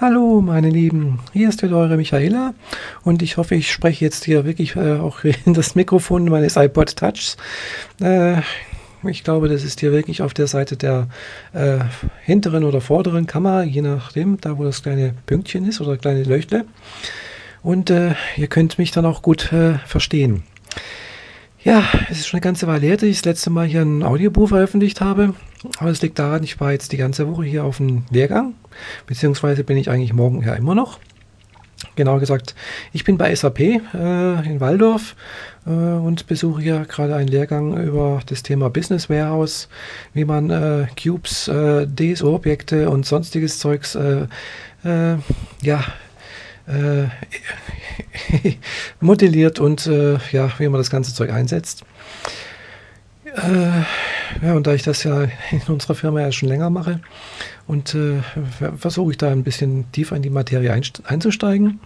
Hallo, meine Lieben, hier ist wieder eure Michaela und ich hoffe, ich spreche jetzt hier wirklich äh, auch in das Mikrofon meines iPod Touchs. Äh, ich glaube, das ist hier wirklich auf der Seite der äh, hinteren oder vorderen Kamera, je nachdem, da wo das kleine Pünktchen ist oder kleine Leuchte. Und äh, ihr könnt mich dann auch gut äh, verstehen. Ja, es ist schon eine ganze Weile her, dass ich das letzte Mal hier ein Audiobuch veröffentlicht habe. Aber es liegt daran, ich war jetzt die ganze Woche hier auf dem Lehrgang, beziehungsweise bin ich eigentlich morgen ja immer noch. Genauer gesagt, ich bin bei SAP äh, in Waldorf äh, und besuche hier gerade einen Lehrgang über das Thema Business Warehouse, wie man äh, Cubes, äh, DSO-Objekte und sonstiges Zeugs äh, äh, ja, äh, modelliert und äh, ja, wie man das ganze Zeug einsetzt. Äh, ja, und da ich das ja in unserer Firma ja schon länger mache und äh, versuche ich da ein bisschen tiefer in die Materie einzusteigen,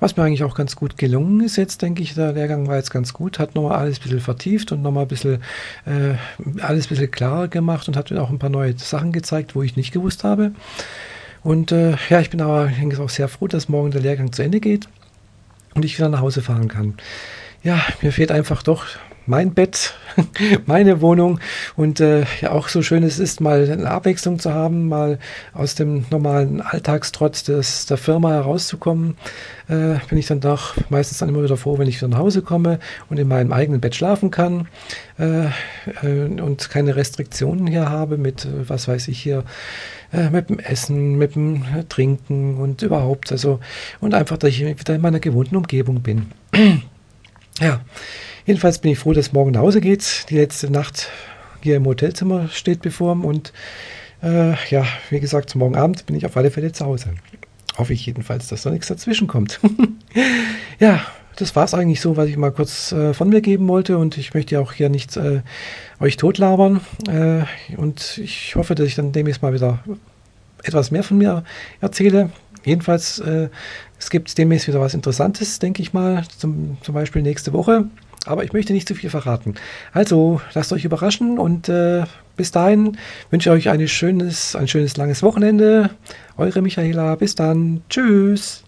was mir eigentlich auch ganz gut gelungen ist jetzt, denke ich, der Lehrgang war jetzt ganz gut, hat nochmal alles ein bisschen vertieft und nochmal ein bisschen äh, alles ein bisschen klarer gemacht und hat mir auch ein paar neue Sachen gezeigt, wo ich nicht gewusst habe. Und äh, ja, ich bin aber auch sehr froh, dass morgen der Lehrgang zu Ende geht und ich wieder nach Hause fahren kann. Ja, mir fehlt einfach doch mein Bett, meine Wohnung und äh, ja auch so schön es ist, mal eine Abwechslung zu haben, mal aus dem normalen Alltagstrotz des, der Firma herauszukommen, äh, bin ich dann doch meistens dann immer wieder froh, wenn ich wieder nach Hause komme und in meinem eigenen Bett schlafen kann äh, äh und keine Restriktionen hier habe mit, äh, was weiß ich hier, äh, mit dem Essen, mit dem Trinken und überhaupt, also und einfach, dass ich wieder in meiner gewohnten Umgebung bin. ja. Jedenfalls bin ich froh, dass morgen nach Hause geht. Die letzte Nacht hier im Hotelzimmer steht bevor und äh, ja, wie gesagt, morgen Abend bin ich auf alle Fälle zu Hause. Hoffe ich jedenfalls, dass da nichts dazwischen kommt. ja, das war es eigentlich so, was ich mal kurz äh, von mir geben wollte und ich möchte ja auch hier nicht äh, euch totlabern äh, und ich hoffe, dass ich dann demnächst mal wieder etwas mehr von mir erzähle. Jedenfalls, äh, es gibt demnächst wieder was Interessantes, denke ich mal, zum, zum Beispiel nächste Woche. Aber ich möchte nicht zu viel verraten. Also, lasst euch überraschen und äh, bis dahin wünsche ich euch ein schönes, ein schönes langes Wochenende. Eure Michaela, bis dann. Tschüss.